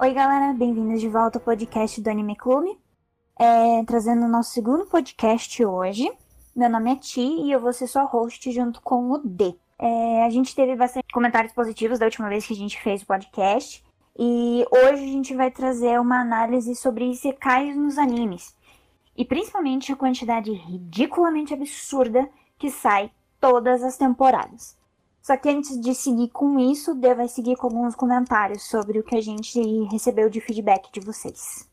Oi, galera, bem-vindos de volta ao podcast do Anime Clube. É, trazendo o nosso segundo podcast hoje. Meu nome é Ti e eu vou ser sua host junto com o D. É, a gente teve bastante comentários positivos da última vez que a gente fez o podcast. E hoje a gente vai trazer uma análise sobre isekais nos animes. E principalmente a quantidade ridiculamente absurda que sai todas as temporadas. Só que antes de seguir com isso, Dê vai seguir com alguns comentários sobre o que a gente recebeu de feedback de vocês.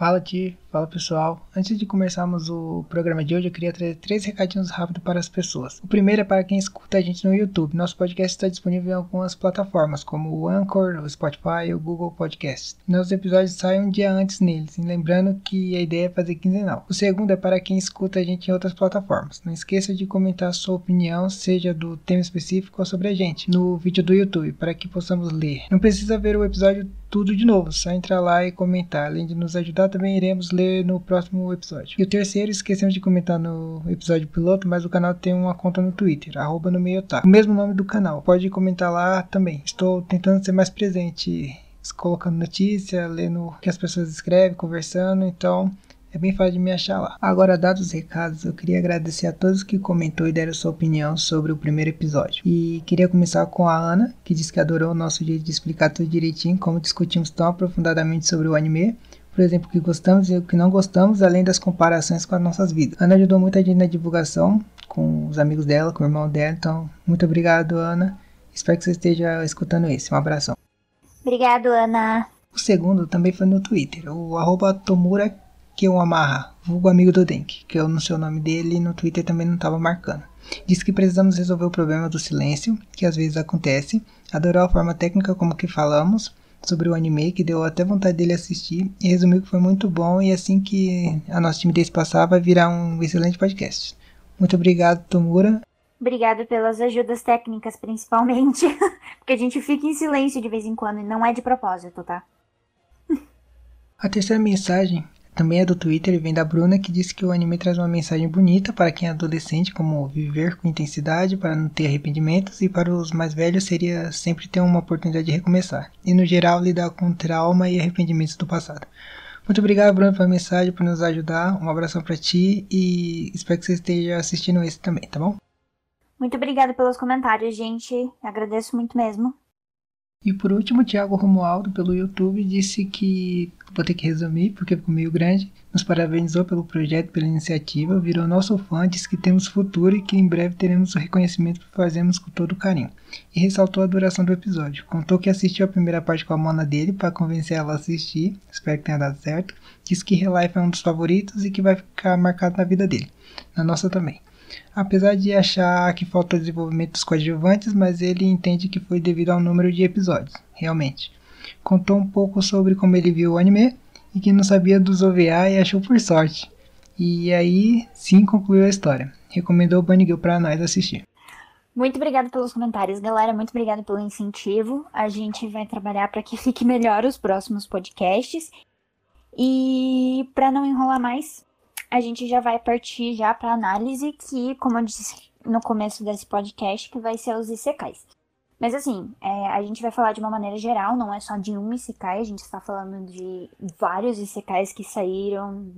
Fala, Ti. Fala, pessoal. Antes de começarmos o programa de hoje, eu queria trazer três recadinhos rápidos para as pessoas. O primeiro é para quem escuta a gente no YouTube. Nosso podcast está disponível em algumas plataformas, como o Anchor, o Spotify e o Google Podcast. Nossos episódios saem um dia antes neles, e lembrando que a ideia é fazer quinzenal. O segundo é para quem escuta a gente em outras plataformas. Não esqueça de comentar a sua opinião, seja do tema específico ou sobre a gente, no vídeo do YouTube, para que possamos ler. Não precisa ver o episódio tudo de novo, só entrar lá e comentar. Além de nos ajudar, também iremos ler no próximo episódio. E o terceiro, esquecemos de comentar no episódio piloto, mas o canal tem uma conta no Twitter, arroba no meio tá. O mesmo nome do canal, pode comentar lá também. Estou tentando ser mais presente, colocando notícia, lendo o que as pessoas escrevem, conversando, então é bem fácil de me achar lá. Agora, dados os recados, eu queria agradecer a todos que comentou e deram sua opinião sobre o primeiro episódio. E queria começar com a Ana, que disse que adorou o nosso jeito de explicar tudo direitinho, como discutimos tão aprofundadamente sobre o anime. Por exemplo, o que gostamos e o que não gostamos, além das comparações com as nossas vidas. Ana ajudou muita gente na divulgação, com os amigos dela, com o irmão dela. Então, muito obrigado, Ana. Espero que você esteja escutando esse. Um abração. Obrigado, Ana. O segundo também foi no Twitter, o arroba Tomura que o amarra, vulgo amigo do Denk, que eu não sei o nome dele e no Twitter também não estava marcando. Diz que precisamos resolver o problema do silêncio, que às vezes acontece, adorou a forma técnica como que falamos sobre o anime, que deu até vontade dele assistir, e resumiu que foi muito bom, e assim que a nossa timidez passar, vai virar um excelente podcast. Muito obrigado, Tomura. Obrigado pelas ajudas técnicas, principalmente, porque a gente fica em silêncio de vez em quando, e não é de propósito, tá? A terceira mensagem também é do Twitter e vem da Bruna que disse que o anime traz uma mensagem bonita para quem é adolescente, como viver com intensidade para não ter arrependimentos, e para os mais velhos seria sempre ter uma oportunidade de recomeçar, e no geral lidar com trauma e arrependimentos do passado. Muito obrigado, Bruno, pela mensagem, por nos ajudar. Um abração para ti e espero que você esteja assistindo esse também, tá bom? Muito obrigada pelos comentários, gente. Agradeço muito mesmo. E por último, o Thiago Romualdo, pelo YouTube, disse que, vou ter que resumir porque ficou meio grande, nos parabenizou pelo projeto, pela iniciativa, virou nosso fã, disse que temos futuro e que em breve teremos o reconhecimento que fazemos com todo carinho. E ressaltou a duração do episódio. Contou que assistiu a primeira parte com a mona dele para convencer ela a assistir, espero que tenha dado certo. Disse que Relife é um dos favoritos e que vai ficar marcado na vida dele, na nossa também apesar de achar que falta desenvolvimento dos coadjuvantes, mas ele entende que foi devido ao número de episódios, realmente. Contou um pouco sobre como ele viu o anime e que não sabia dos OVA e achou por sorte. E aí sim concluiu a história. Recomendou o Bunny Girl para nós assistir. Muito obrigada pelos comentários, galera. Muito obrigada pelo incentivo. A gente vai trabalhar para que fique melhor os próximos podcasts. E para não enrolar mais, a gente já vai partir já para análise que, como eu disse no começo desse podcast, que vai ser os Isekais. Mas assim, é, a gente vai falar de uma maneira geral, não é só de um Isekai, a gente está falando de vários Isekais que saíram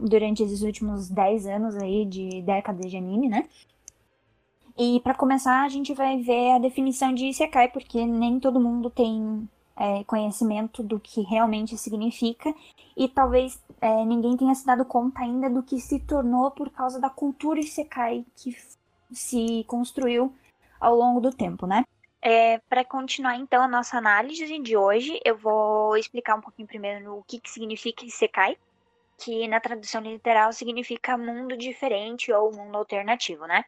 durante esses últimos 10 anos aí de décadas de anime, né? E para começar, a gente vai ver a definição de Isekai, porque nem todo mundo tem é, conhecimento do que realmente significa e talvez é, ninguém tenha se dado conta ainda do que se tornou por causa da cultura Isekai que se construiu ao longo do tempo, né? É, para continuar então a nossa análise de hoje, eu vou explicar um pouquinho primeiro o que, que significa Isekai, que na tradução literal significa mundo diferente ou mundo alternativo, né?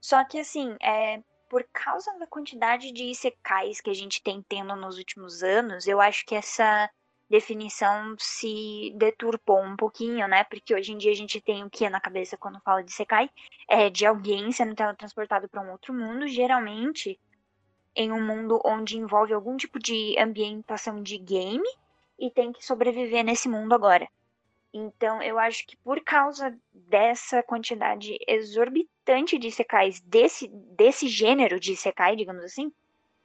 Só que assim, é, por causa da quantidade de isekais que a gente tem tendo nos últimos anos, eu acho que essa definição se deturpou um pouquinho, né? Porque hoje em dia a gente tem o que na cabeça quando fala de Sekai? É de alguém sendo transportado para um outro mundo, geralmente em um mundo onde envolve algum tipo de ambientação de game e tem que sobreviver nesse mundo agora. Então, eu acho que por causa dessa quantidade exorbitante de Isekais, desse, desse gênero de Isekai, digamos assim,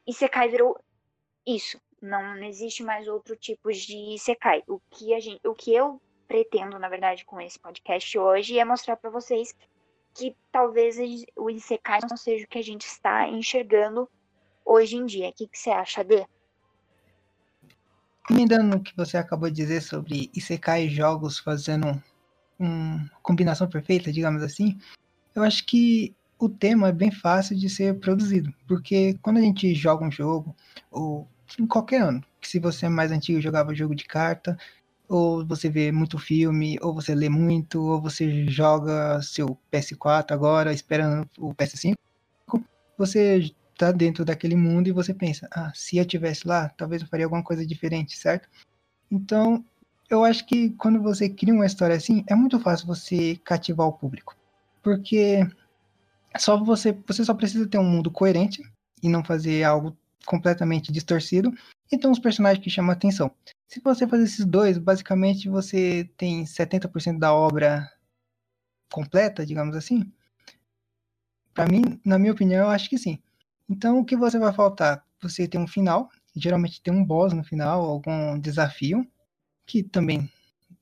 Isekai virou isso. Não existe mais outro tipo de Isekai. O que, a gente, o que eu pretendo, na verdade, com esse podcast hoje é mostrar para vocês que talvez o Isekai não seja o que a gente está enxergando hoje em dia. O que, que você acha, Dê? Emendando no que você acabou de dizer sobre Isekai jogos fazendo uma combinação perfeita, digamos assim, eu acho que o tema é bem fácil de ser produzido, porque quando a gente joga um jogo, ou em qualquer ano, que se você é mais antigo jogava jogo de carta, ou você vê muito filme, ou você lê muito, ou você joga seu PS4 agora, esperando o PS5, você tá dentro daquele mundo e você pensa, ah, se eu tivesse lá, talvez eu faria alguma coisa diferente, certo? Então, eu acho que quando você cria uma história assim, é muito fácil você cativar o público. Porque só você, você só precisa ter um mundo coerente e não fazer algo completamente distorcido. Então, os personagens que chamam atenção. Se você fazer esses dois, basicamente você tem 70% da obra completa, digamos assim. Para mim, na minha opinião, eu acho que sim. Então, o que você vai faltar? Você tem um final, geralmente tem um boss no final, algum desafio, que também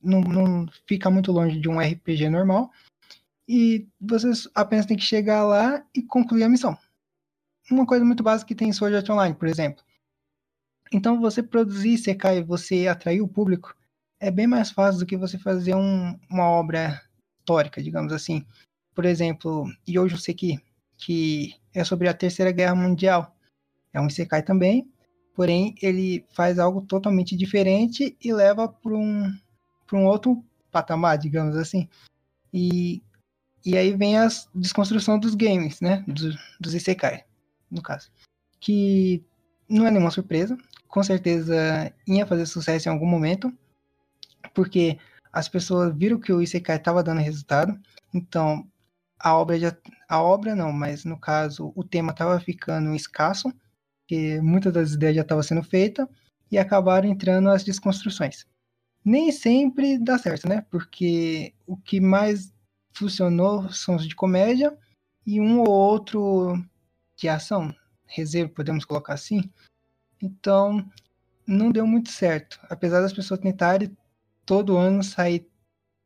não, não fica muito longe de um RPG normal. E você apenas tem que chegar lá e concluir a missão. Uma coisa muito básica que tem em Sword Art Online, por exemplo. Então, você produzir CK e você atrair o público é bem mais fácil do que você fazer um, uma obra histórica, digamos assim. Por exemplo, Yojo Seki, que é sobre a Terceira Guerra Mundial. É um Isekai também, porém ele faz algo totalmente diferente e leva para um, um outro patamar, digamos assim. E, e aí vem a desconstrução dos games, né? Dos, dos Isekai, no caso. Que não é nenhuma surpresa, com certeza ia fazer sucesso em algum momento, porque as pessoas viram que o Isekai estava dando resultado, então a obra já a obra não, mas no caso o tema estava ficando escasso, que muitas das ideias já estavam sendo feitas e acabaram entrando as desconstruções. Nem sempre dá certo, né? Porque o que mais funcionou são os de comédia e um ou outro de ação, reserva, podemos colocar assim. Então, não deu muito certo. Apesar das pessoas tentarem todo ano sair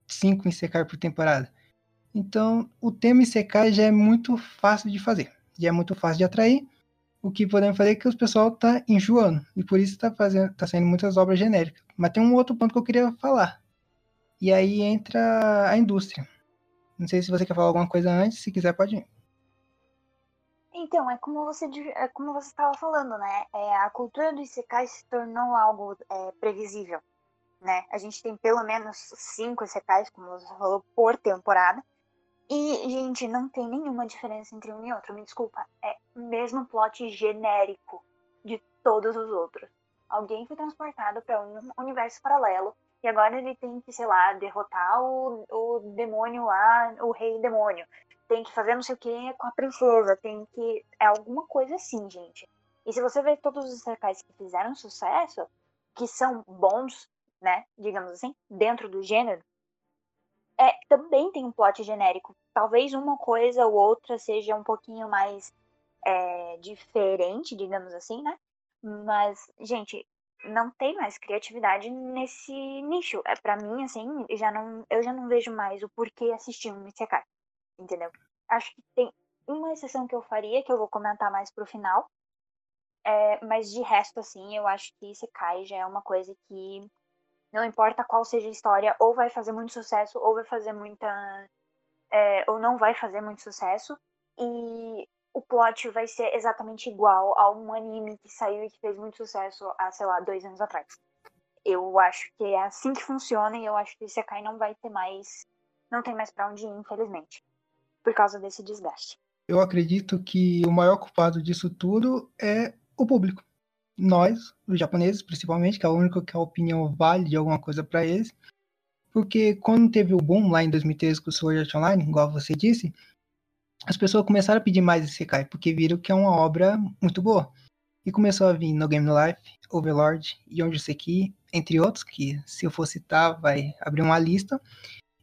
cinco em secar por temporada. Então, o tema ICK já é muito fácil de fazer, já é muito fácil de atrair. O que podemos fazer é que o pessoal está enjoando, e por isso está tá saindo muitas obras genéricas. Mas tem um outro ponto que eu queria falar. E aí entra a indústria. Não sei se você quer falar alguma coisa antes, se quiser pode ir. Então, é como você é como você estava falando, né? É, a cultura do Isekai se tornou algo é, previsível, né? A gente tem pelo menos cinco Isekais, como você falou, por temporada. E, gente, não tem nenhuma diferença entre um e outro, me desculpa. É o mesmo plot genérico de todos os outros. Alguém foi transportado para um universo paralelo e agora ele tem que, sei lá, derrotar o, o demônio lá, o rei demônio. Tem que fazer não sei o que com a princesa, tem que. É alguma coisa assim, gente. E se você ver todos os cercais que fizeram sucesso, que são bons, né, digamos assim, dentro do gênero, é, também tem um plot genérico. Talvez uma coisa ou outra seja um pouquinho mais é, diferente, digamos assim, né? Mas, gente, não tem mais criatividade nesse nicho. É para mim, assim, já não, eu já não vejo mais o porquê assistir um Isekai, entendeu? Acho que tem uma exceção que eu faria, que eu vou comentar mais pro final. É, mas de resto, assim, eu acho que Isekai já é uma coisa que não importa qual seja a história, ou vai fazer muito sucesso, ou vai fazer muita. É, ou não vai fazer muito sucesso. E o plot vai ser exatamente igual a um anime que saiu e que fez muito sucesso há, sei lá, dois anos atrás. Eu acho que é assim que funciona e eu acho que Sekai não vai ter mais. Não tem mais pra onde ir, infelizmente. Por causa desse desgaste. Eu acredito que o maior culpado disso tudo é o público nós, os japoneses, principalmente, que é o único que a opinião vale de alguma coisa para eles. Porque quando teve o boom lá em 2013 com o Sword Art Online, igual você disse, as pessoas começaram a pedir mais esse Isekai, porque viram que é uma obra muito boa. E começou a vir No Game No Life, Overlord, Yonju Seki, entre outros, que se eu for citar, vai abrir uma lista.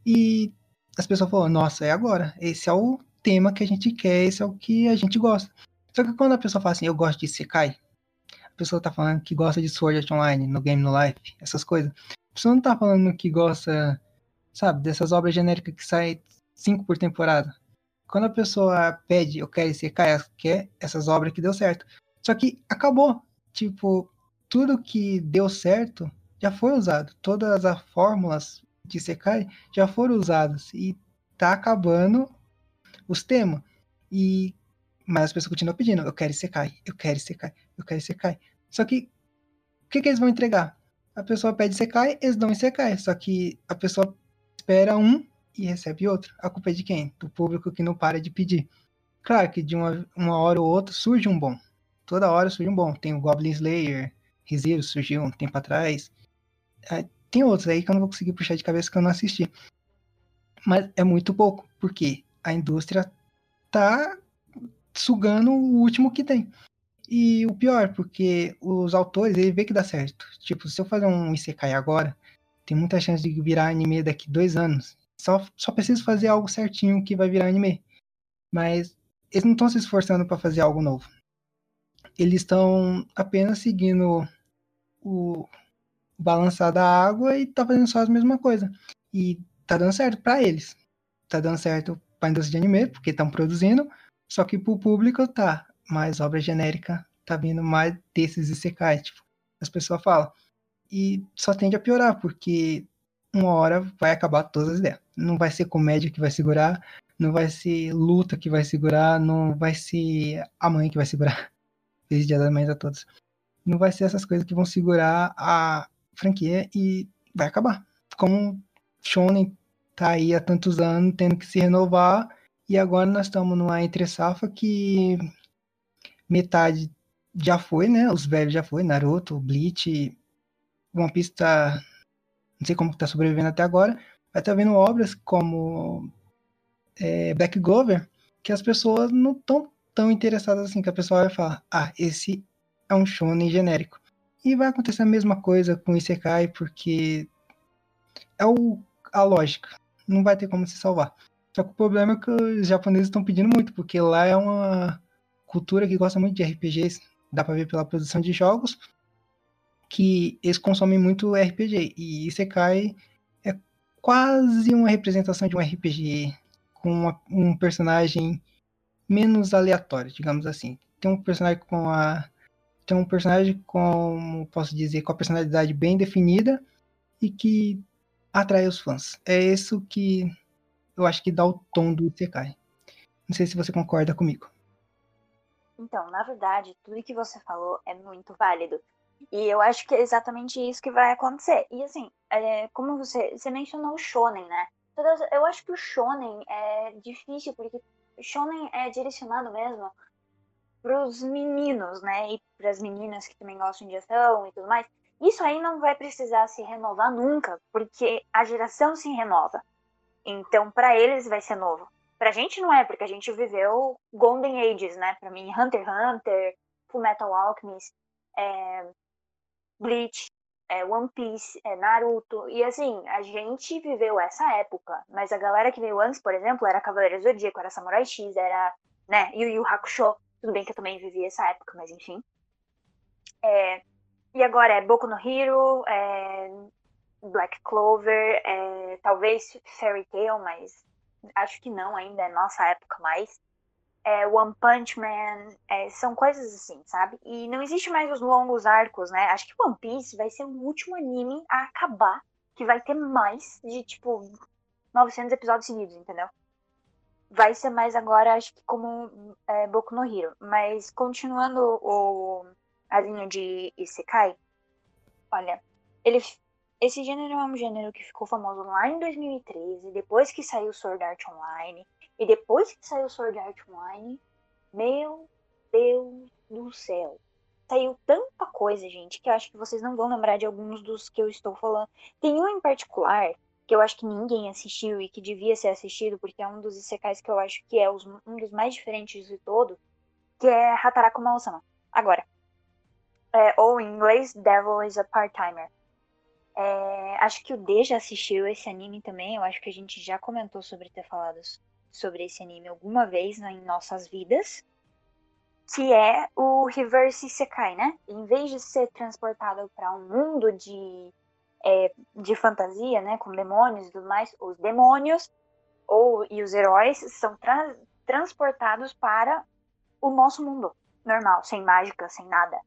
E as pessoas falaram, nossa, é agora. Esse é o tema que a gente quer, esse é o que a gente gosta. Só que quando a pessoa fala assim, eu gosto de Sekai, pessoa tá falando que gosta de Sword Art Online, no Game No Life, essas coisas. A pessoa não tá falando que gosta, sabe, dessas obras genéricas que saem cinco por temporada. Quando a pessoa pede, eu quero Sekai, ela quer essas obras que deu certo. Só que acabou. Tipo, tudo que deu certo já foi usado. Todas as fórmulas de Sekai já foram usadas. E tá acabando os temas. E mas as pessoas continuam pedindo, eu quero Sekai, eu quero Sekai, eu quero Sekai. Só que o que, que eles vão entregar? A pessoa pede Sekai, eles dão Sekai. Só que a pessoa espera um e recebe outro. A culpa é de quem? Do público que não para de pedir. Claro que de uma, uma hora ou outra surge um bom. Toda hora surge um bom. Tem o Goblin Slayer, Rizero surgiu um tempo atrás. É, tem outros aí que eu não vou conseguir puxar de cabeça que eu não assisti. Mas é muito pouco, porque a indústria tá sugando o último que tem. E o pior, porque os autores, ele vê que dá certo. Tipo, se eu fazer um Isekai agora, tem muita chance de virar anime daqui dois anos. Só, só preciso fazer algo certinho que vai virar anime. Mas eles não estão se esforçando para fazer algo novo. Eles estão apenas seguindo o balançar da água e tá fazendo só a mesma coisa. E tá dando certo para eles. Tá dando certo pra indústria de anime, porque estão produzindo, só que pro público tá mais obra genérica, tá vindo mais desses isekais, tipo, as pessoas falam. E só tende a piorar, porque uma hora vai acabar todas as ideias. Não vai ser comédia que vai segurar, não vai ser luta que vai segurar, não vai ser a mãe que vai segurar. Feliz Dia das Mães a todos. Não vai ser essas coisas que vão segurar a franquia e vai acabar. Como Shonen tá aí há tantos anos tendo que se renovar e agora nós estamos numa entre safra que metade já foi, né? Os velhos já foi, Naruto, Bleach, One Piece tá. Não sei como tá sobrevivendo até agora. Vai tá vendo obras como é, Black Glover, que as pessoas não estão tão interessadas assim, que a pessoa vai falar, ah, esse é um shonen genérico. E vai acontecer a mesma coisa com Isekai, porque é o, a lógica. Não vai ter como se salvar. Só que o problema é que os japoneses estão pedindo muito, porque lá é uma cultura que gosta muito de RPGs. Dá pra ver pela produção de jogos que eles consomem muito RPG. E Isekai é quase uma representação de um RPG com uma, um personagem menos aleatório, digamos assim. Tem um personagem com a tem um personagem com, posso dizer, com a personalidade bem definida e que atrai os fãs. É isso que eu acho que dá o tom do Isekai. Não sei se você concorda comigo. Então, na verdade, tudo que você falou é muito válido. E eu acho que é exatamente isso que vai acontecer. E assim, é, como você, você mencionou o shonen, né? Eu acho que o shonen é difícil, porque o shonen é direcionado mesmo para os meninos, né? E para as meninas que também gostam de ação e tudo mais. Isso aí não vai precisar se renovar nunca, porque a geração se renova. Então, para eles vai ser novo. Pra gente não é, porque a gente viveu Golden Ages, né? Pra mim, Hunter x Hunter, Full Metal Alchemist, é, Bleach, é, One Piece, é, Naruto. E assim, a gente viveu essa época. Mas a galera que veio antes, por exemplo, era Cavaleiro Zodíaco, era Samurai X, era, né, Yu Yu Hakusho. Tudo bem que eu também vivi essa época, mas enfim. É, e agora é Boku no Hero, é, Black Clover, é, talvez Fairy Tail, mas acho que não ainda, é nossa época mais. É, One Punch Man, é, são coisas assim, sabe? E não existe mais os longos arcos, né? Acho que One Piece vai ser o último anime a acabar que vai ter mais de, tipo, 900 episódios seguidos, entendeu? Vai ser mais agora, acho que como é, Boku no Hero. Mas continuando o, a linha de Isekai, olha, ele esse gênero é um gênero que ficou famoso lá em 2013, depois que saiu Sword Art Online. E depois que saiu Sword Art Online, meu Deus do céu. Saiu tanta coisa, gente, que eu acho que vocês não vão lembrar de alguns dos que eu estou falando. Tem um em particular que eu acho que ninguém assistiu e que devia ser assistido, porque é um dos isekais que eu acho que é um dos mais diferentes de todo, que é Hataraku Mausama. Agora, É, ou em inglês, Devil is a Part-Timer. É, acho que o D já assistiu esse anime também. Eu acho que a gente já comentou sobre ter falado sobre esse anime alguma vez em nossas vidas. Que é o Reverse Isekai, né? Em vez de ser transportado para um mundo de, é, de fantasia, né? Com demônios e tudo mais, os demônios ou, e os heróis são tra transportados para o nosso mundo normal, sem mágica, sem nada.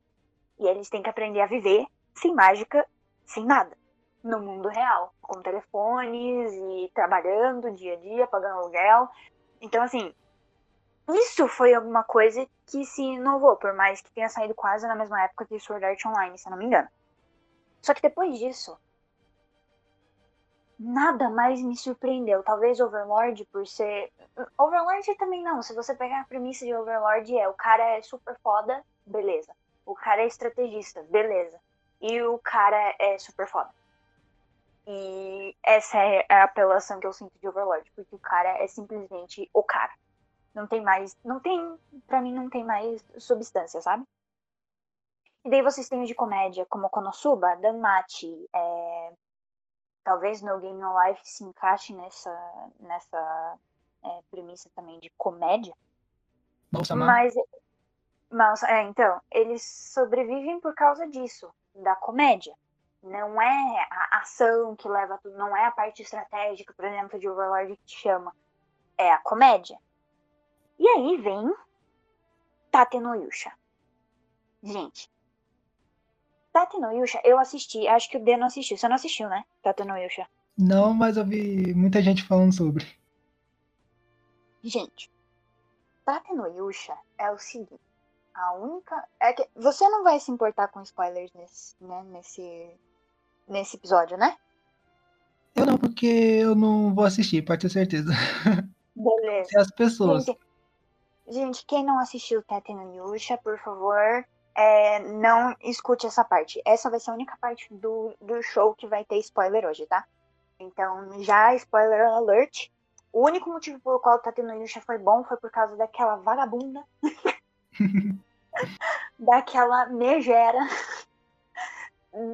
E eles têm que aprender a viver sem mágica, sem nada, no mundo real, com telefones e trabalhando dia a dia, pagando aluguel. Então, assim, isso foi alguma coisa que se inovou, por mais que tenha saído quase na mesma época que Sword Art Online, se eu não me engano. Só que depois disso, nada mais me surpreendeu. Talvez Overlord por ser. Overlord também não. Se você pegar a premissa de Overlord, é o cara é super foda, beleza. O cara é estrategista, beleza. E o cara é super foda. E essa é a apelação que eu sinto de Overlord, porque o cara é simplesmente o cara. Não tem mais. Não tem. Pra mim, não tem mais substância, sabe? E daí vocês têm de comédia como Konosuba, Danmachi, é... talvez No Game No Life se encaixe nessa, nessa é, premissa também de comédia. Mas mas, é, então, eles sobrevivem por causa disso, da comédia. Não é a ação que leva tudo, não é a parte estratégica, por exemplo, de Overlord que te chama. É a comédia. E aí vem Tate no Yusha. Gente, Tate no Yusha, eu assisti, acho que o D não assistiu. Você não assistiu, né? Tate no Yusha. Não, mas eu vi muita gente falando sobre. Gente, Tate no Yusha é o seguinte. A única. É que você não vai se importar com spoilers nesse, né, nesse, nesse episódio, né? Eu não, porque eu não vou assistir, pode ter certeza. Beleza. As pessoas. Gente, gente, quem não assistiu Tete no Yusha, por favor, é, não escute essa parte. Essa vai ser a única parte do, do show que vai ter spoiler hoje, tá? Então, já spoiler alert. O único motivo pelo qual o Tete no Yusha foi bom foi por causa daquela vagabunda daquela megera.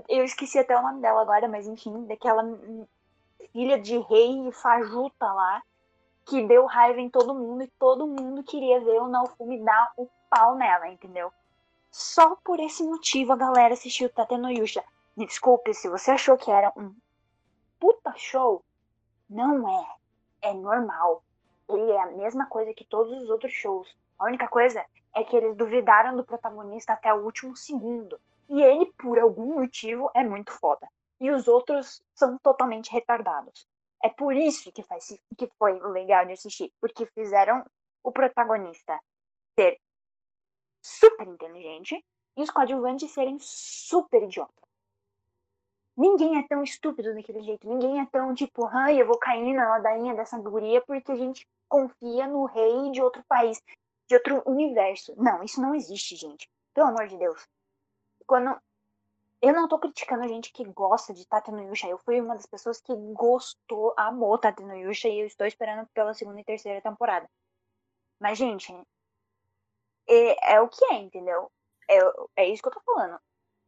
Eu esqueci até o nome dela agora, mas enfim, daquela filha de rei fajuta lá, que deu raiva em todo mundo e todo mundo queria ver o Naofumi dar o pau nela, entendeu? Só por esse motivo a galera assistiu Tate no Yusha. Me desculpe, se você achou que era um puta show, não é. É normal. Ele é a mesma coisa que todos os outros shows. A única coisa é que eles duvidaram do protagonista até o último segundo. E ele, por algum motivo, é muito foda. E os outros são totalmente retardados. É por isso que, faz, que foi legal de assistir. Porque fizeram o protagonista ser super inteligente e os coadjuvantes serem super idiotas. Ninguém é tão estúpido daquele jeito. Ninguém é tão tipo, ai, eu vou cair na ladainha dessa guria porque a gente confia no rei de outro país de outro universo. Não, isso não existe, gente. Pelo amor de Deus. Quando. Eu não tô criticando gente que gosta de Tata no Yusha. Eu fui uma das pessoas que gostou, amou Tata no Yusha e eu estou esperando pela segunda e terceira temporada. Mas, gente, é, é o que é, entendeu? É, é isso que eu tô falando.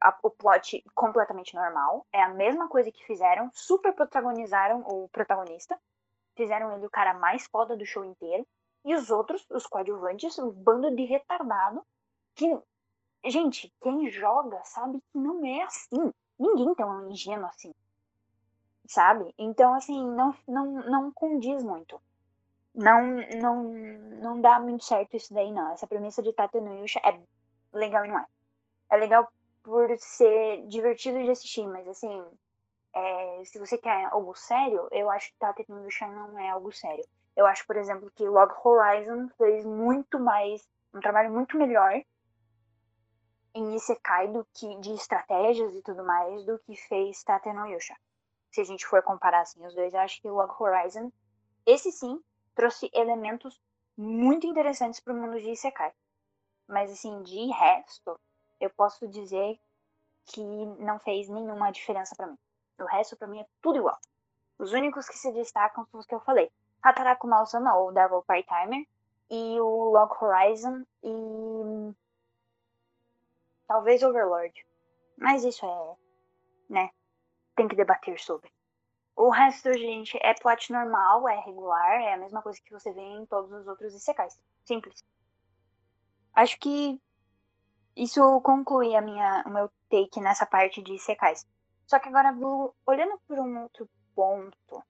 A, o plot completamente normal. É a mesma coisa que fizeram. Super protagonizaram o protagonista. Fizeram ele o cara mais foda do show inteiro. E os outros, os coadjuvantes, um bando de retardado que, gente, quem joga sabe que não é assim. Ninguém tão ingênuo assim. Sabe? Então, assim, não, não, não condiz muito. Não, não, não dá muito certo isso daí, não. Essa premissa de Tata no Yusha é legal e não é. É legal por ser divertido de assistir, mas assim, é, se você quer algo sério, eu acho que Tata no Yusha não é algo sério. Eu acho, por exemplo, que Log Horizon fez muito mais, um trabalho muito melhor em Isekai do que de estratégias e tudo mais do que fez Tate no Yusha. Se a gente for comparar assim os dois, eu acho que Log Horizon, esse sim, trouxe elementos muito interessantes para o mundo de Isekai. Mas assim, de resto, eu posso dizer que não fez nenhuma diferença para mim. O resto para mim é tudo igual. Os únicos que se destacam são os que eu falei. Hataraku Mausama, ou Devil Part-Timer, e o Log Horizon, e talvez Overlord. Mas isso é, né? Tem que debater sobre. O resto, gente, é plot normal, é regular, é a mesma coisa que você vê em todos os outros Isekais. Simples. Acho que isso conclui a minha, o meu take nessa parte de Isekais. Só que agora, olhando por um outro ponto,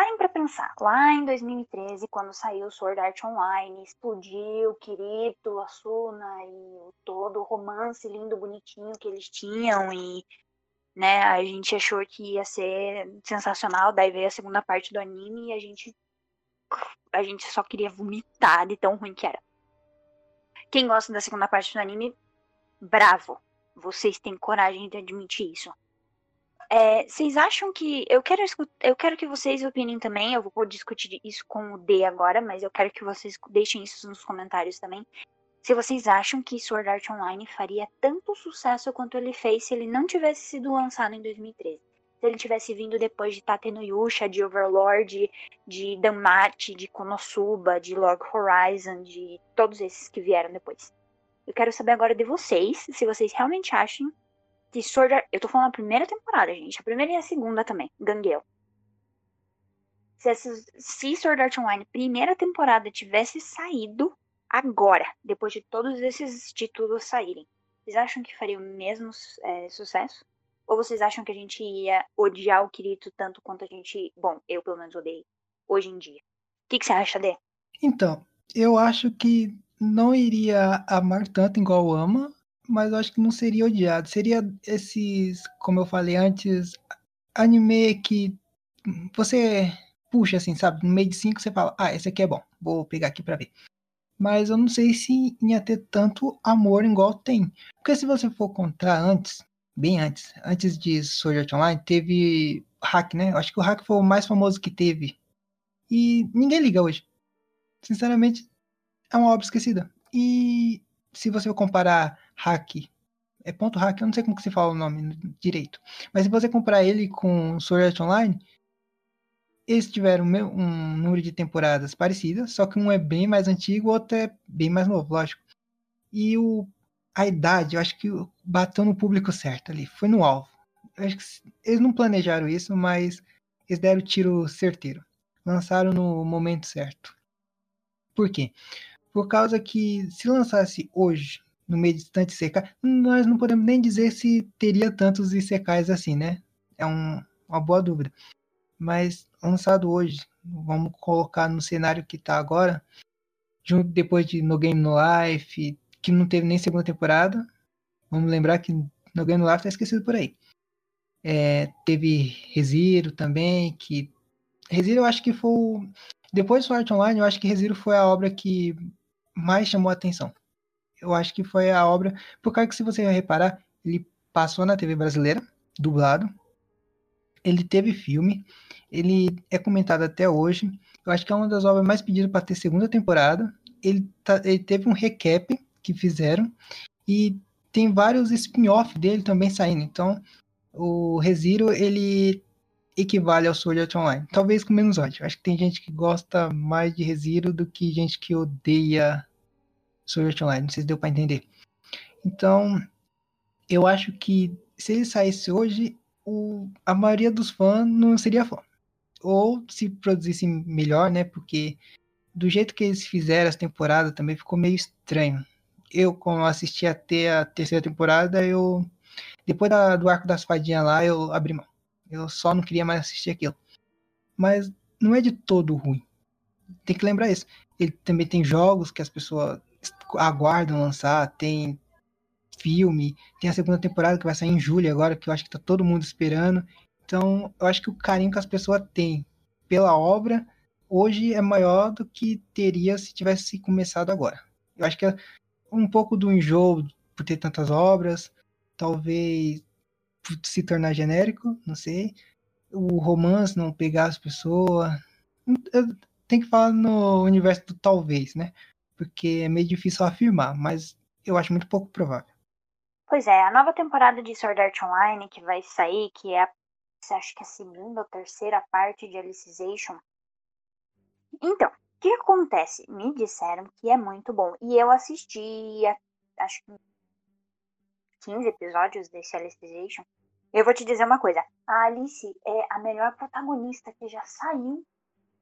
parem para pensar. Lá em 2013, quando saiu Sword Art Online, explodiu Kirito, Asuna e todo o romance lindo, bonitinho que eles tinham e né, a gente achou que ia ser sensacional, daí veio a segunda parte do anime e a gente a gente só queria vomitar de tão ruim que era. Quem gosta da segunda parte do anime, bravo. Vocês têm coragem de admitir isso. É, vocês acham que. Eu quero, eu quero que vocês opinem também. Eu vou discutir isso com o D agora, mas eu quero que vocês deixem isso nos comentários também. Se vocês acham que Sword Art Online faria tanto sucesso quanto ele fez se ele não tivesse sido lançado em 2013. Se ele tivesse vindo depois de Tate no Yusha, de Overlord, de Danmachi, de Konosuba, de Log Horizon, de todos esses que vieram depois. Eu quero saber agora de vocês, se vocês realmente acham que Sword Art... Eu tô falando a primeira temporada, gente. A primeira e a segunda também. Ganguel. Se, se Sword Art Online primeira temporada tivesse saído agora, depois de todos esses títulos saírem, vocês acham que faria o mesmo é, sucesso? Ou vocês acham que a gente ia odiar o Kirito tanto quanto a gente. Bom, eu pelo menos odeio hoje em dia. O que, que você acha, Dê? Então, eu acho que não iria amar tanto igual ama, mas eu acho que não seria odiado. Seria esses, como eu falei antes, anime que você puxa assim, sabe? No meio de cinco você fala, ah, esse aqui é bom, vou pegar aqui pra ver. Mas eu não sei se ia ter tanto amor igual tem. Porque se você for contar antes, bem antes, antes de Sword Art Online, teve Hack, né? Eu acho que o Hack foi o mais famoso que teve. E ninguém liga hoje. Sinceramente, é uma obra esquecida. E se você comparar Hack, é ponto hack, eu não sei como que se fala o nome direito. Mas se você comparar ele com Sword Art Online, eles tiveram um número de temporadas parecidas, só que um é bem mais antigo, o outro é bem mais novo, lógico. E o, a idade, eu acho que bateu no público certo ali, foi no alvo. Eu acho que eles não planejaram isso, mas eles deram o tiro certeiro. Lançaram no momento certo. Por quê? Por causa que se lançasse hoje, no meio de tantos ICK, nós não podemos nem dizer se teria tantos ICKs assim, né? É um, uma boa dúvida. Mas lançado hoje, vamos colocar no cenário que tá agora, junto depois de No Game No Life, que não teve nem segunda temporada. Vamos lembrar que No Game No Life tá esquecido por aí. É, teve Reziro também, que Reziro eu acho que foi depois do Sword Online, eu acho que Reziro foi a obra que mais chamou a atenção. Eu acho que foi a obra, por causa que se você reparar, ele passou na TV brasileira, dublado. Ele teve filme, ele é comentado até hoje. Eu acho que é uma das obras mais pedidas para ter segunda temporada. Ele, tá, ele teve um recap que fizeram e tem vários spin-off dele também saindo. Então, o Reziro, ele equivale ao Sword Art Online. Talvez com menos ódio. Acho que tem gente que gosta mais de Reziro do que gente que odeia Sword Art Online. Não sei se deu para entender. Então, eu acho que se ele saísse hoje, o, a maioria dos fãs não seria fã. Ou se produzisse melhor, né? Porque do jeito que eles fizeram essa temporada também ficou meio estranho. Eu, como assisti até a terceira temporada, eu. Depois da, do arco das fadinhas lá, eu abri mão. Eu só não queria mais assistir aquilo. Mas não é de todo ruim. Tem que lembrar isso. Ele também tem jogos que as pessoas aguardam lançar, tem filme, tem a segunda temporada que vai sair em julho agora, que eu acho que tá todo mundo esperando. Então, eu acho que o carinho que as pessoas têm pela obra hoje é maior do que teria se tivesse começado agora. Eu acho que é um pouco do enjoo por ter tantas obras, talvez se tornar genérico, não sei. O romance não pegar as pessoas. Tem que falar no universo do talvez, né? Porque é meio difícil afirmar, mas eu acho muito pouco provável. Pois é, a nova temporada de Sword Art Online que vai sair, que é a, acho que é a segunda ou terceira parte de Alicization. Então, o que acontece? Me disseram que é muito bom. E eu assisti, acho que 15 episódios desse Alicization. Eu vou te dizer uma coisa. A Alice é a melhor protagonista que já saiu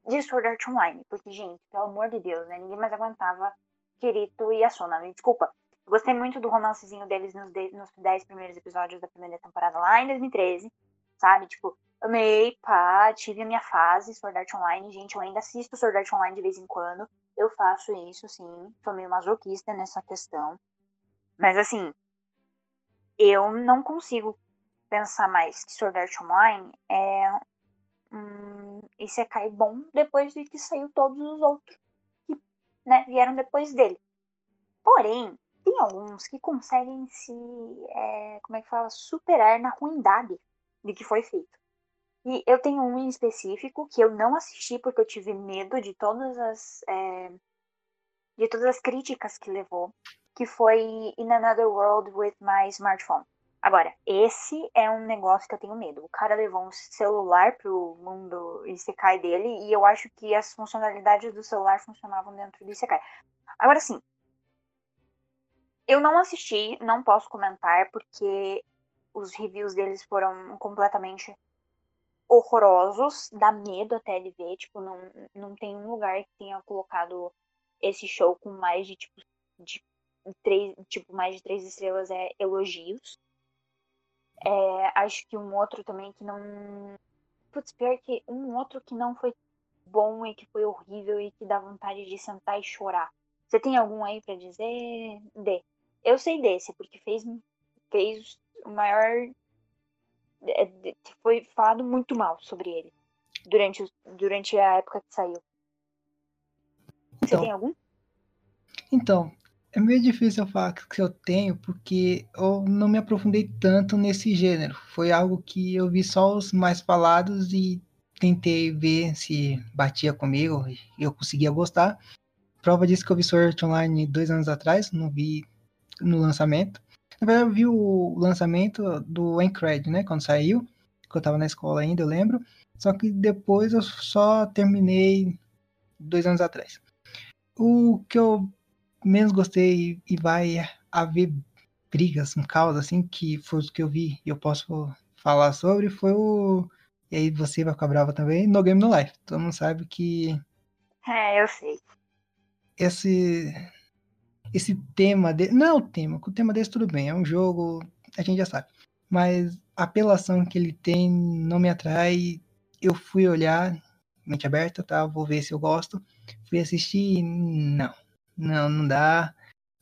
de Sword Art Online. Porque, gente, pelo amor de Deus, né? Ninguém mais aguentava Kirito e Asuna. Me desculpa. Gostei muito do romancezinho deles nos, de, nos 10 primeiros episódios da primeira temporada lá em 2013. Sabe? Tipo, amei, pá, tive a minha fase Sword Art Online. Gente, eu ainda assisto Sword Art Online de vez em quando. Eu faço isso, sim. Tô meio masoquista nessa questão. Mas assim, eu não consigo pensar mais que Sword Art Online é um Isekai bom depois de que saiu todos os outros que né, vieram depois dele. Porém, tem alguns que conseguem se, é, como é que fala, superar na ruindade de que foi feito. E eu tenho um em específico que eu não assisti porque eu tive medo de todas as é, de todas as críticas que levou, que foi In Another World with My Smartphone. Agora, esse é um negócio que eu tenho medo. O cara levou um celular pro mundo Isekai dele e eu acho que as funcionalidades do celular funcionavam dentro do Isekai. Agora sim, eu não assisti, não posso comentar porque os reviews deles foram completamente horrorosos, dá medo até de ver, tipo, não, não tem um lugar que tenha colocado esse show com mais de tipo de três, tipo mais de três estrelas é elogios. É, acho que um outro também que não. Putz, pior que um outro que não foi bom e que foi horrível e que dá vontade de sentar e chorar. Você tem algum aí para dizer? D. Eu sei desse, porque fez, fez o maior. É, foi falado muito mal sobre ele durante, durante a época que saiu. Você então, tem algum? Então, é meio difícil eu falar que eu tenho, porque eu não me aprofundei tanto nesse gênero. Foi algo que eu vi só os mais falados e tentei ver se batia comigo e eu conseguia gostar. Prova disso que eu vi Sword Online dois anos atrás, não vi no lançamento. Na verdade, eu vi o lançamento do Encred, né? Quando saiu, que eu tava na escola ainda, eu lembro. Só que depois eu só terminei dois anos atrás. O que eu menos gostei e vai haver brigas, um caos, assim, que foi o que eu vi e eu posso falar sobre, foi o. E aí você vai ficar brava também, No Game No Life. Todo mundo sabe que. É, eu sei. Esse. Esse tema. De... Não é o tema, o tema desse tudo bem, é um jogo, a gente já sabe. Mas a apelação que ele tem não me atrai. Eu fui olhar, mente aberta, tá? Vou ver se eu gosto. Fui assistir, não não, não dá.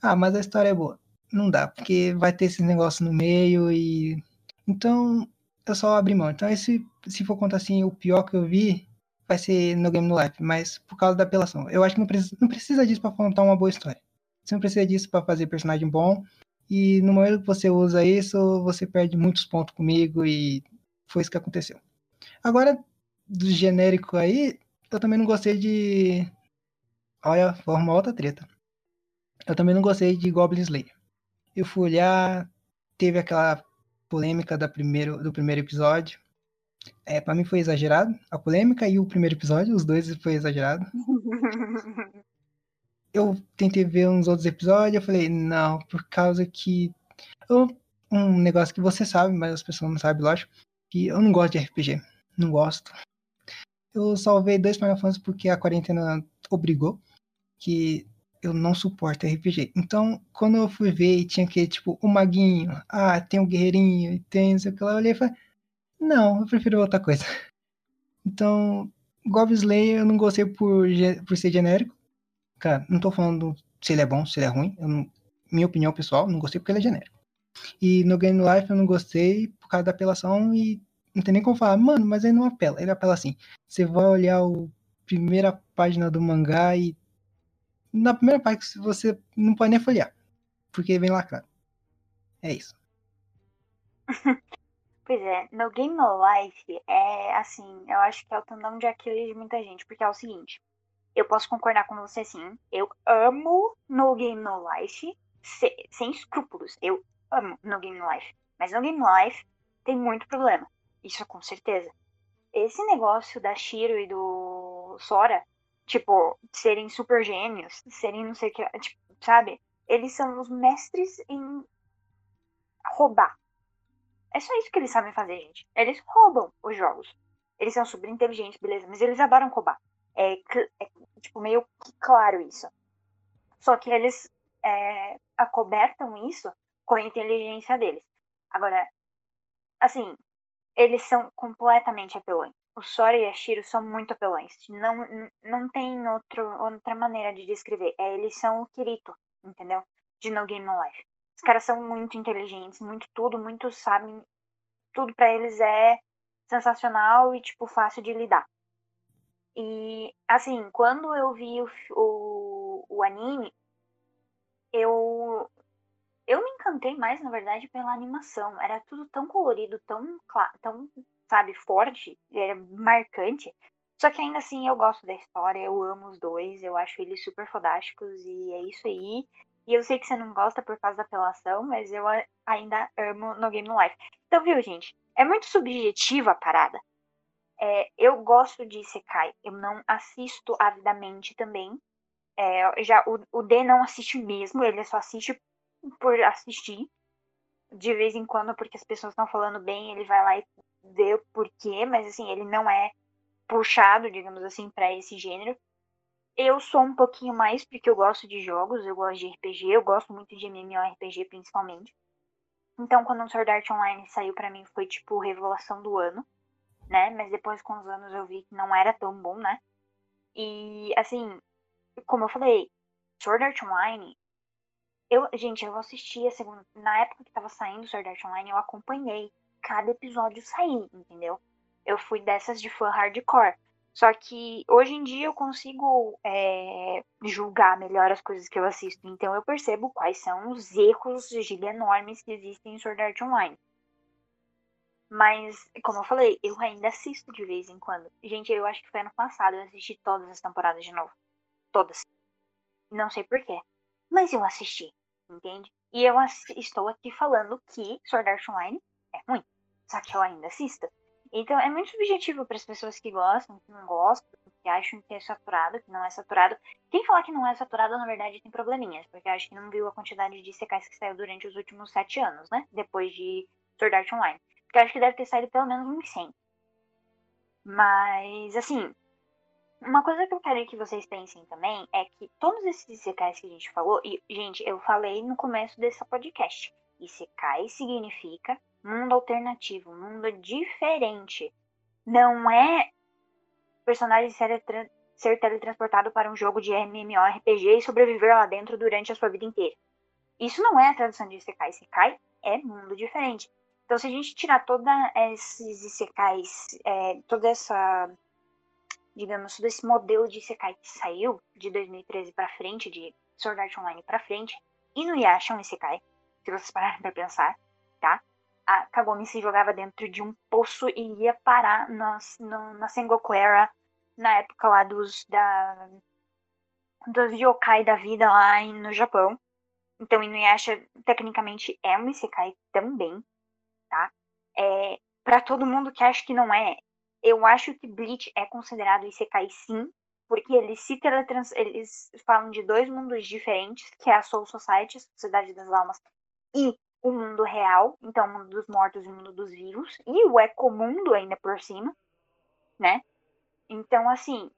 Ah, mas a história é boa. Não dá, porque vai ter esse negócio no meio e. Então, eu só abri mão. Então, esse, se for contar assim, o pior que eu vi vai ser no Game no Life, mas por causa da apelação. Eu acho que não precisa, não precisa disso para contar uma boa história. Você não precisa disso para fazer personagem bom. E no momento que você usa isso, você perde muitos pontos comigo e foi isso que aconteceu. Agora, do genérico aí, eu também não gostei de Olha, forma outra treta. Eu também não gostei de Goblin Slayer. Eu fui olhar, teve aquela polêmica da primeiro, do primeiro episódio. É, para mim foi exagerado. A polêmica e o primeiro episódio, os dois foi exagerado. eu tentei ver uns outros episódios, eu falei, não, por causa que. Eu, um negócio que você sabe, mas as pessoas não sabem, lógico, que eu não gosto de RPG. Não gosto. Eu salvei dois Final Fantasy porque a quarentena obrigou que eu não suporto RPG. Então, quando eu fui ver e tinha que, tipo, o maguinho, ah, tem o guerreirinho, e tem isso que lá, eu olhei e falei, não, eu prefiro outra coisa. Então, Goblin Slayer eu não gostei por, por ser genérico. Cara, não tô falando se ele é bom, se ele é ruim. Não, minha opinião pessoal, não gostei porque ele é genérico. E no Game Life eu não gostei por causa da apelação e não tem nem como falar, mano, mas ele não apela. Ele apela assim. Você vai olhar a primeira página do mangá e na primeira parte você não pode nem folhear, porque vem lacrado. É isso. pois é, no Game No Life é assim, eu acho que é o tendão de Aquiles de muita gente, porque é o seguinte, eu posso concordar com você sim, eu amo No Game No Life, se, sem escrúpulos, eu amo No Game No Life, mas No Game No Life tem muito problema, isso com certeza. Esse negócio da Shiro e do Sora tipo, serem super gênios, serem não sei o que, tipo, sabe? Eles são os mestres em roubar. É só isso que eles sabem fazer, gente. Eles roubam os jogos. Eles são super inteligentes, beleza, mas eles adoram roubar. É, é tipo, meio que claro isso. Só que eles é, acobertam isso com a inteligência deles. Agora, assim, eles são completamente apelões. O Sora e a Shiro são muito apelões. Não, não tem outro, outra maneira de descrever. É, eles são o Kirito, entendeu? De No Game No Life. Os caras são muito inteligentes, muito tudo, muito sabem. Tudo para eles é sensacional e, tipo, fácil de lidar. E, assim, quando eu vi o, o, o anime, eu eu me encantei mais, na verdade, pela animação. Era tudo tão colorido, tão, tão sabe, forte, era marcante. Só que ainda assim eu gosto da história, eu amo os dois, eu acho eles super fodásticos e é isso aí. E eu sei que você não gosta por causa da apelação, mas eu ainda amo no Game No Life. Então, viu, gente? É muito subjetiva a parada. É, eu gosto de Sekai, eu não assisto avidamente também. É, já o, o D não assiste mesmo, ele só assiste por assistir. De vez em quando, porque as pessoas estão falando bem, ele vai lá e vê o porquê, mas assim, ele não é puxado, digamos assim, para esse gênero. Eu sou um pouquinho mais porque eu gosto de jogos, eu gosto de RPG, eu gosto muito de MMORPG principalmente. Então, quando o Sword Art Online saiu para mim, foi tipo revelação do ano, né? Mas depois com os anos eu vi que não era tão bom, né? E assim, como eu falei, Sword Art Online eu, gente, eu assisti a segunda. Na época que tava saindo Sword Art Online, eu acompanhei cada episódio sair, entendeu? Eu fui dessas de fã hardcore. Só que hoje em dia eu consigo é, julgar melhor as coisas que eu assisto. Então eu percebo quais são os erros enormes que existem em Sword Art Online. Mas, como eu falei, eu ainda assisto de vez em quando. Gente, eu acho que foi ano passado, eu assisti todas as temporadas de novo. Todas. Não sei porquê. Mas eu assisti, entende? E eu estou aqui falando que Sword Art Online é ruim. Só que eu ainda assisto. Então é muito subjetivo para as pessoas que gostam, que não gostam, que acham que é saturado, que não é saturado. Quem falar que não é saturado, na verdade, tem probleminhas, porque acho que não viu a quantidade de secais que saiu durante os últimos sete anos, né? Depois de Sword Art Online. Porque acho que deve ter saído pelo menos uns 100. Mas, assim, uma coisa que eu quero que vocês pensem também é que todos esses Isekais que a gente falou, e, gente, eu falei no começo desse podcast, Isekai significa mundo alternativo, mundo diferente. Não é personagem ser, ser teletransportado para um jogo de MMORPG e sobreviver lá dentro durante a sua vida inteira. Isso não é a tradução de Isekai. Isekai é mundo diferente. Então, se a gente tirar todos esses Isekais, é, toda essa digamos, todo esse modelo de Isekai que saiu de 2013 para frente, de Sword Art Online para frente, e no Yasha é um Isekai, se vocês pararem para pensar, tá? A Kagome se jogava dentro de um poço e ia parar nas, no, na Sengoku Era, na época lá dos, da, dos yokai da vida lá no Japão. Então, Inuyasha, tecnicamente, é um Isekai também, tá? É, para todo mundo que acha que não é, eu acho que Bleach é considerado Isekai sim, porque eles se teletrans... eles falam de dois mundos diferentes, que é a Soul Society, a Sociedade das Almas, e o mundo real, então o mundo dos mortos e o mundo dos vivos, e o ecomundo ainda por cima, né? Então, assim,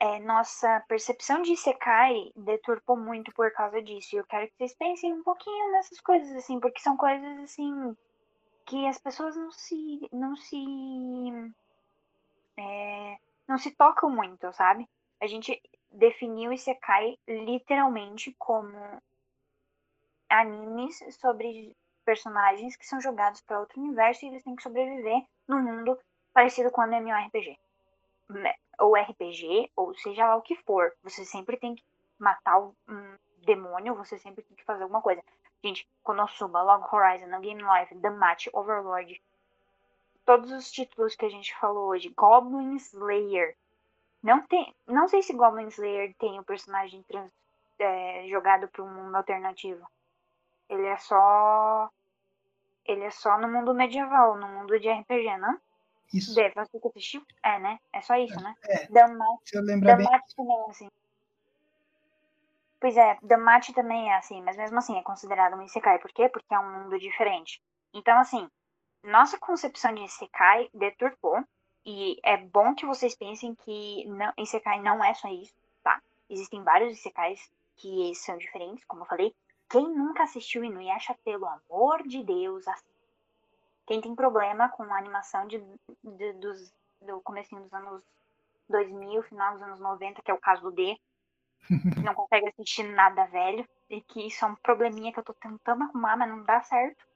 é, nossa percepção de Isekai deturpou muito por causa disso. E eu quero que vocês pensem um pouquinho nessas coisas, assim, porque são coisas, assim, que as pessoas não se, não se é, não se tocam muito, sabe? A gente definiu Isekai literalmente como animes sobre personagens que são jogados para outro universo e eles têm que sobreviver num mundo parecido com MMORPG. Né? Ou RPG, ou seja lá o que for. Você sempre tem que matar um demônio, você sempre tem que fazer alguma coisa. Gente, Konosuba, Log Horizon, No Game Life, The Match, Overlord, todos os títulos que a gente falou hoje. Goblin Slayer. Não tem. Não sei se Goblin Slayer tem o um personagem trans, é, jogado para um mundo alternativo. Ele é só. Ele é só no mundo medieval, no mundo de RPG, não? Isso. Deve, você que assistiu? É, né? É só isso, né? É. Damat, Se eu lembrar bem. também, assim. Pois é, Damate também é assim, mas mesmo assim é considerado um Isekai. Por quê? Porque é um mundo diferente. Então, assim, nossa concepção de Isekai deturpou. E é bom que vocês pensem que não, Isekai não é só isso, tá? Existem vários Isekais que são diferentes, como eu falei. Quem nunca assistiu Inuyasha, pelo amor de Deus, assista. Quem tem problema com a animação de, de, dos, do comecinho dos anos 2000, final dos anos 90, que é o caso do D, não consegue assistir nada velho, e que isso é um probleminha que eu tô tentando arrumar, mas não dá certo.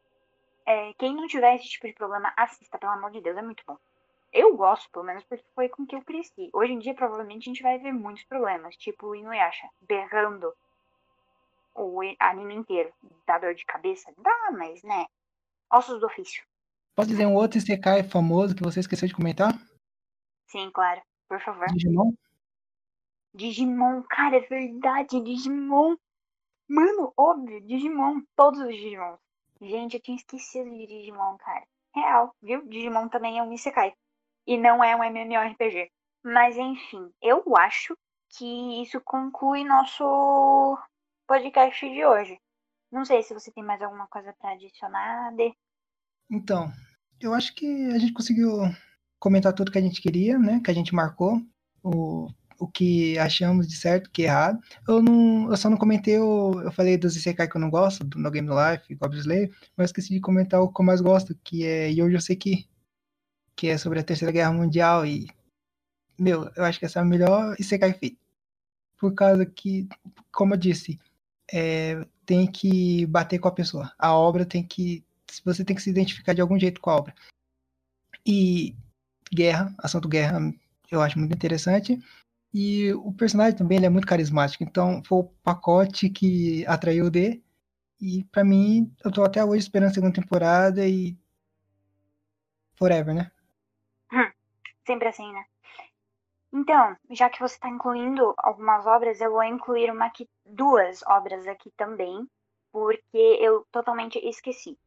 É, quem não tiver esse tipo de problema, assista, pelo amor de Deus, é muito bom. Eu gosto, pelo menos, porque foi com que eu cresci. Hoje em dia, provavelmente, a gente vai ver muitos problemas, tipo o Inuyasha berrando o anime inteiro. Dá dor de cabeça? Dá, mas, né? Ossos do ofício. Pode dizer um outro Isekai famoso que você esqueceu de comentar? Sim, claro. Por favor. Digimon? Digimon, cara, é verdade, Digimon. Mano, óbvio, Digimon, todos os Digimon. Gente, eu tinha esquecido de Digimon, cara. Real, viu? Digimon também é um Isekai. E não é um MMORPG. Mas enfim, eu acho que isso conclui nosso podcast de hoje. Não sei se você tem mais alguma coisa para adicionar. Então, eu acho que a gente conseguiu comentar tudo que a gente queria, né? Que a gente marcou. O o que achamos de certo, que errado. Eu não, eu só não comentei, o, eu falei dos Isekai que eu não gosto, do No Game No Life, Goblin Slayer, mas esqueci de comentar o que eu mais gosto, que é Yojo Seki, que é sobre a Terceira Guerra Mundial e meu, eu acho que essa é a melhor Isekai feita. Por causa que, como eu disse, é, tem que bater com a pessoa. A obra tem que. Você tem que se identificar de algum jeito com a obra. E guerra, assunto guerra, eu acho muito interessante. E o personagem também ele é muito carismático, então foi o pacote que atraiu o D. E para mim, eu tô até hoje esperando a segunda temporada e. Forever, né? Hum, sempre assim, né? Então, já que você está incluindo algumas obras, eu vou incluir uma aqui, duas obras aqui também, porque eu totalmente esqueci.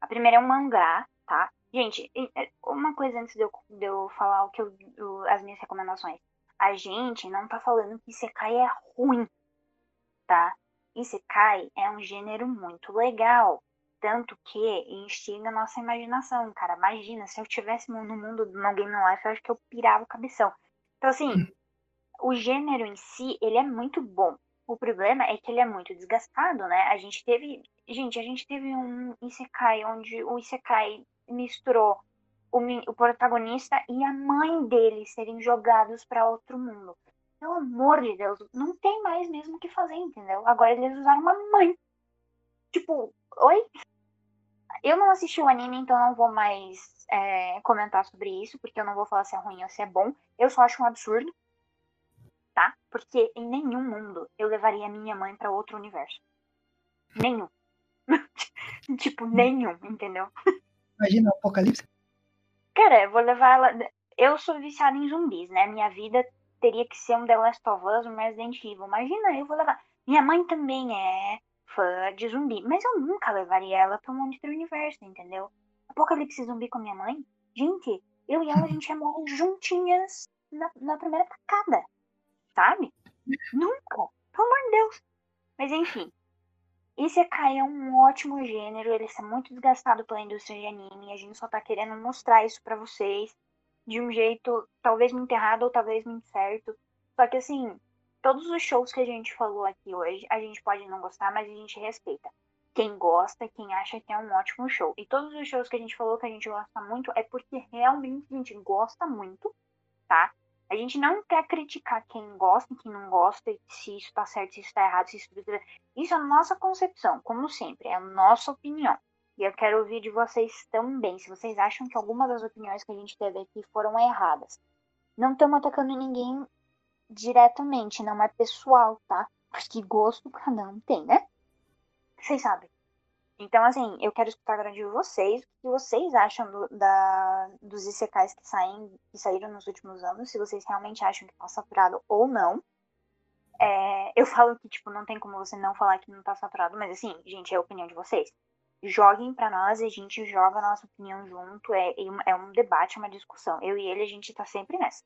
A primeira é um mangá, tá? Gente, é, uma coisa antes de eu, de eu falar o que eu, as minhas recomendações. A gente não tá falando que Isekai é ruim, tá? Isekai é um gênero muito legal. Tanto que instiga a nossa imaginação, cara. Imagina, se eu tivesse no mundo do No Game No Life, eu acho que eu pirava o cabeção. Então, assim, o gênero em si, ele é muito bom. O problema é que ele é muito desgastado, né? A gente teve. Gente, a gente teve um Isekai onde o Isekai misturou o, o protagonista e a mãe dele serem jogados para outro mundo. Pelo amor de Deus, não tem mais mesmo o que fazer, entendeu? Agora eles usaram uma mãe. Tipo, oi? Eu não assisti o anime, então não vou mais é, comentar sobre isso, porque eu não vou falar se é ruim ou se é bom. Eu só acho um absurdo, tá? Porque em nenhum mundo eu levaria minha mãe para outro universo. Nenhum. tipo, nenhum, entendeu? Imagina o apocalipse. Cara, eu vou levar ela. Eu sou viciada em zumbis, né? Minha vida teria que ser um The Last of Us, um Resident Evil. Imagina, eu vou levar. Minha mãe também é fã de zumbi, mas eu nunca levaria ela pra Monster Universo, entendeu? Apocalipse zumbi com minha mãe? Gente, eu e ela a gente ia morrer juntinhas na, na primeira tacada, sabe? Nunca, pelo amor de Deus. Mas enfim, Isekai é um ótimo gênero, ele está muito desgastado pela indústria de anime, a gente só tá querendo mostrar isso para vocês de um jeito talvez muito errado ou talvez muito certo. Só que assim, todos os shows que a gente falou aqui hoje, a gente pode não gostar, mas a gente respeita. Quem gosta, quem acha que é um ótimo show. E todos os shows que a gente falou que a gente gosta muito é porque realmente a gente gosta muito, tá? A gente não quer criticar quem gosta e quem não gosta, se isso tá certo, se isso tá errado, se isso. Isso é a nossa concepção, como sempre, é a nossa opinião. E eu quero ouvir de vocês também, se vocês acham que alguma das opiniões que a gente teve aqui foram erradas. Não estamos atacando ninguém diretamente, não é pessoal, tá? Porque gosto cada um tem, né? Vocês sabem. Então, assim, eu quero escutar agora de vocês o que vocês acham do, da, dos ICKs que, saem, que saíram nos últimos anos, se vocês realmente acham que tá saturado ou não. É, eu falo que, tipo, não tem como você não falar que não tá saturado, mas assim, gente, é a opinião de vocês. Joguem para nós e a gente joga a nossa opinião junto. É, é um debate, uma discussão. Eu e ele, a gente tá sempre nessa.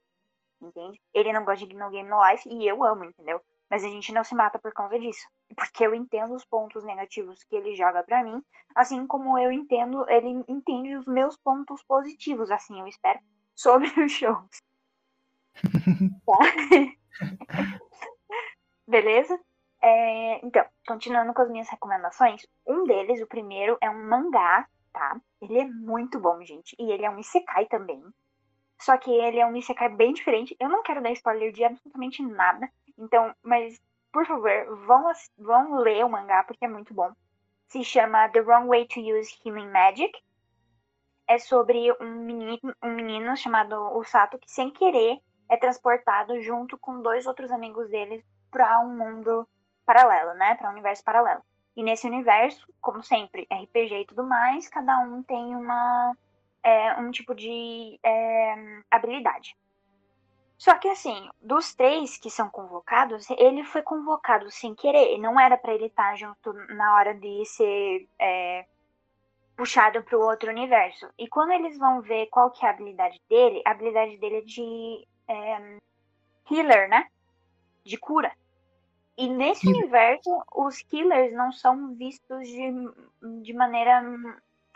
Entende? Ele não gosta de No Game No Life e eu amo, entendeu? Mas a gente não se mata por causa disso. Porque eu entendo os pontos negativos que ele joga para mim, assim como eu entendo, ele entende os meus pontos positivos, assim, eu espero, sobre os shows. tá? Beleza? É, então, continuando com as minhas recomendações, um deles, o primeiro, é um mangá, tá? Ele é muito bom, gente. E ele é um Isekai também. Só que ele é um Isekai bem diferente. Eu não quero dar spoiler de absolutamente nada. Então, mas, por favor, vão, vão ler o mangá, porque é muito bom. Se chama The Wrong Way to Use Healing Magic. É sobre um menino, um menino chamado Usato que, sem querer, é transportado junto com dois outros amigos dele para um mundo paralelo, né? Para um universo paralelo. E nesse universo, como sempre, RPG e tudo mais, cada um tem uma é, um tipo de é, habilidade. Só que assim, dos três que são convocados, ele foi convocado sem querer. Não era para ele estar junto na hora de ser é, puxado para o outro universo. E quando eles vão ver qual que é a habilidade dele, a habilidade dele é de é, healer, né? De cura. E nesse universo, os killers não são vistos de, de maneira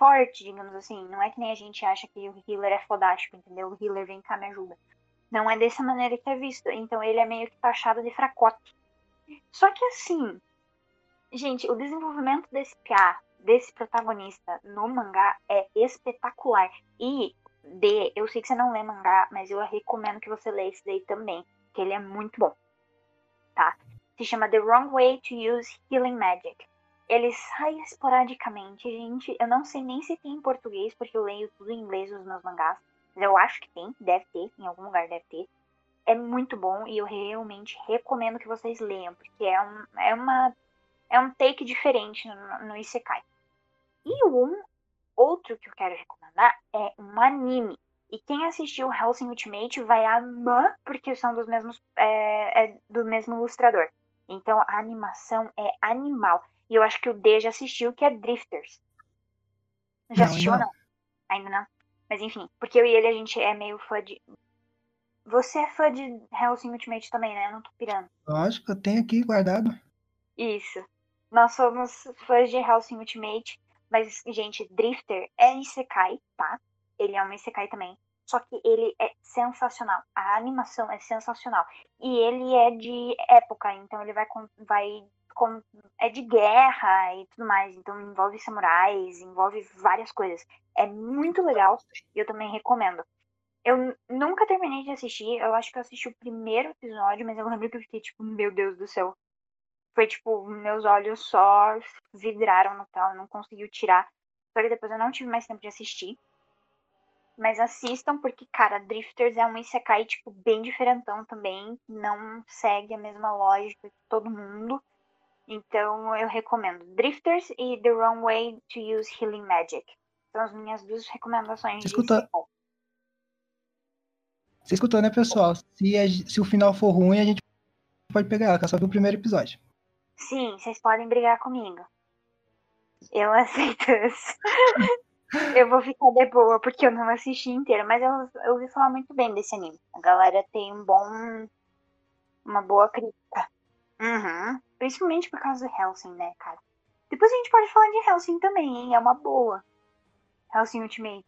forte, digamos assim. Não é que nem a gente acha que o healer é fodástico, entendeu? O healer vem cá, me ajuda. Não é dessa maneira que é visto. Então ele é meio que taxado de fracote. Só que assim, gente, o desenvolvimento desse PA, desse protagonista no mangá é espetacular. E D, eu sei que você não lê mangá, mas eu recomendo que você leia esse daí também, que ele é muito bom. Tá? Se chama The Wrong Way to Use Healing Magic. Ele sai esporadicamente, gente. Eu não sei nem se tem em português, porque eu leio tudo em inglês nos meus mangás. Eu acho que tem, deve ter, em algum lugar deve ter. É muito bom e eu realmente recomendo que vocês leiam, porque é, um, é, uma, é um take diferente no, no Isekai. E um outro que eu quero recomendar é um anime. E quem assistiu Hellsing Ultimate vai amar, porque são dos mesmos. É, é, do mesmo ilustrador. Então a animação é animal. E eu acho que o D já assistiu, que é Drifters. Já não, assistiu ou não? Ainda não? Mas enfim, porque eu e ele a gente é meio fã de. Você é fã de Hellsing Ultimate também, né? Eu não tô pirando. Lógico, eu tenho aqui guardado. Isso. Nós somos fãs de Hellsing Ultimate, mas, gente, Drifter é Isekai, tá? Ele é um Isekai também. Só que ele é sensacional. A animação é sensacional. E ele é de época, então ele vai, vai como é de guerra e tudo mais, então envolve samurais, envolve várias coisas. É muito legal e eu também recomendo. Eu nunca terminei de assistir, eu acho que eu assisti o primeiro episódio, mas eu lembro que eu fiquei tipo, meu Deus do céu. Foi tipo, meus olhos só vidraram no tal, não conseguiu tirar. Só que depois eu não tive mais tempo de assistir. Mas assistam, porque, cara, Drifters é um Isekai, tipo, bem diferentão também. Não segue a mesma lógica que todo mundo. Então eu recomendo Drifters e The Wrong Way to Use Healing Magic. São as minhas duas recomendações. Você escutou, Você escutou né, pessoal? Se, a... se o final for ruim, a gente pode pegar ela, que é só viu o primeiro episódio. Sim, vocês podem brigar comigo. Eu aceito isso. eu vou ficar de boa, porque eu não assisti inteiro, mas eu, eu ouvi falar muito bem desse anime. A galera tem um bom. uma boa crítica. Uhum. Principalmente por causa do Helsing, né, cara? Depois a gente pode falar de Helsing também, hein? É uma boa. Helsing Ultimate.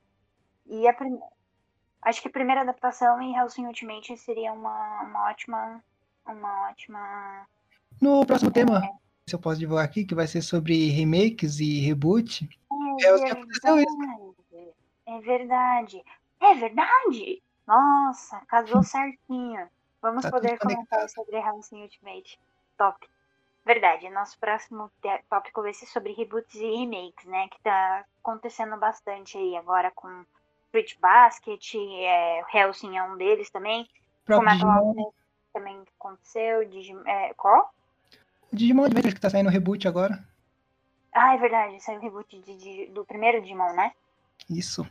E a prim... acho que a primeira adaptação em Helsing Ultimate seria uma, uma ótima. Uma ótima. No próximo é. tema, se eu posso divulgar aqui, que vai ser sobre remakes e reboot. É, é, verdade. é verdade. É verdade! Nossa, casou certinho. Vamos tá poder comentar sobre Helsing Ultimate. Top. Verdade, nosso próximo tópico vai ser sobre reboots e remakes, né? Que tá acontecendo bastante aí agora com Fruit Basket, é, Helsing é um deles também. Como é também aconteceu, Digimon, é, qual? O Digimon Adventure que tá saindo reboot agora. Ah, é verdade, saiu o reboot de, de, do primeiro Digimon, né? Isso.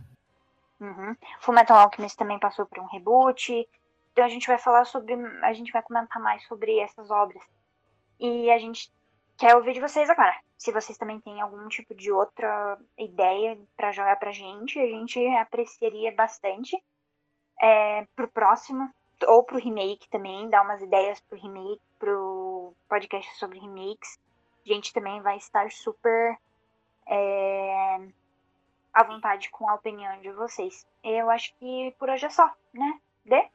Uhum. Fullmetal Alchemist também passou por um reboot. Então a gente vai falar sobre, a gente vai comentar mais sobre essas obras. E a gente quer ouvir de vocês agora. Se vocês também têm algum tipo de outra ideia para jogar pra gente, a gente apreciaria bastante. É, pro próximo, ou pro remake também, dar umas ideias pro remake, pro, podcast sobre remakes. A gente também vai estar super é, à vontade com a opinião de vocês. Eu acho que por hoje é só, né? Dê?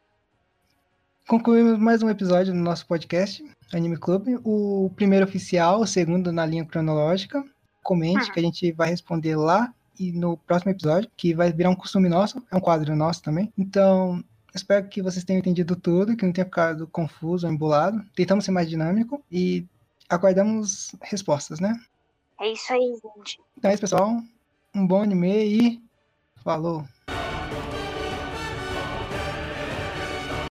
Concluímos mais um episódio do nosso podcast, Anime Club. O primeiro oficial, o segundo na linha cronológica. Comente uhum. que a gente vai responder lá e no próximo episódio, que vai virar um costume nosso, é um quadro nosso também. Então, espero que vocês tenham entendido tudo, que não tenha ficado confuso ou embolado. Tentamos ser mais dinâmico e aguardamos respostas, né? É isso aí, gente. Então é isso, pessoal. Um bom anime e falou!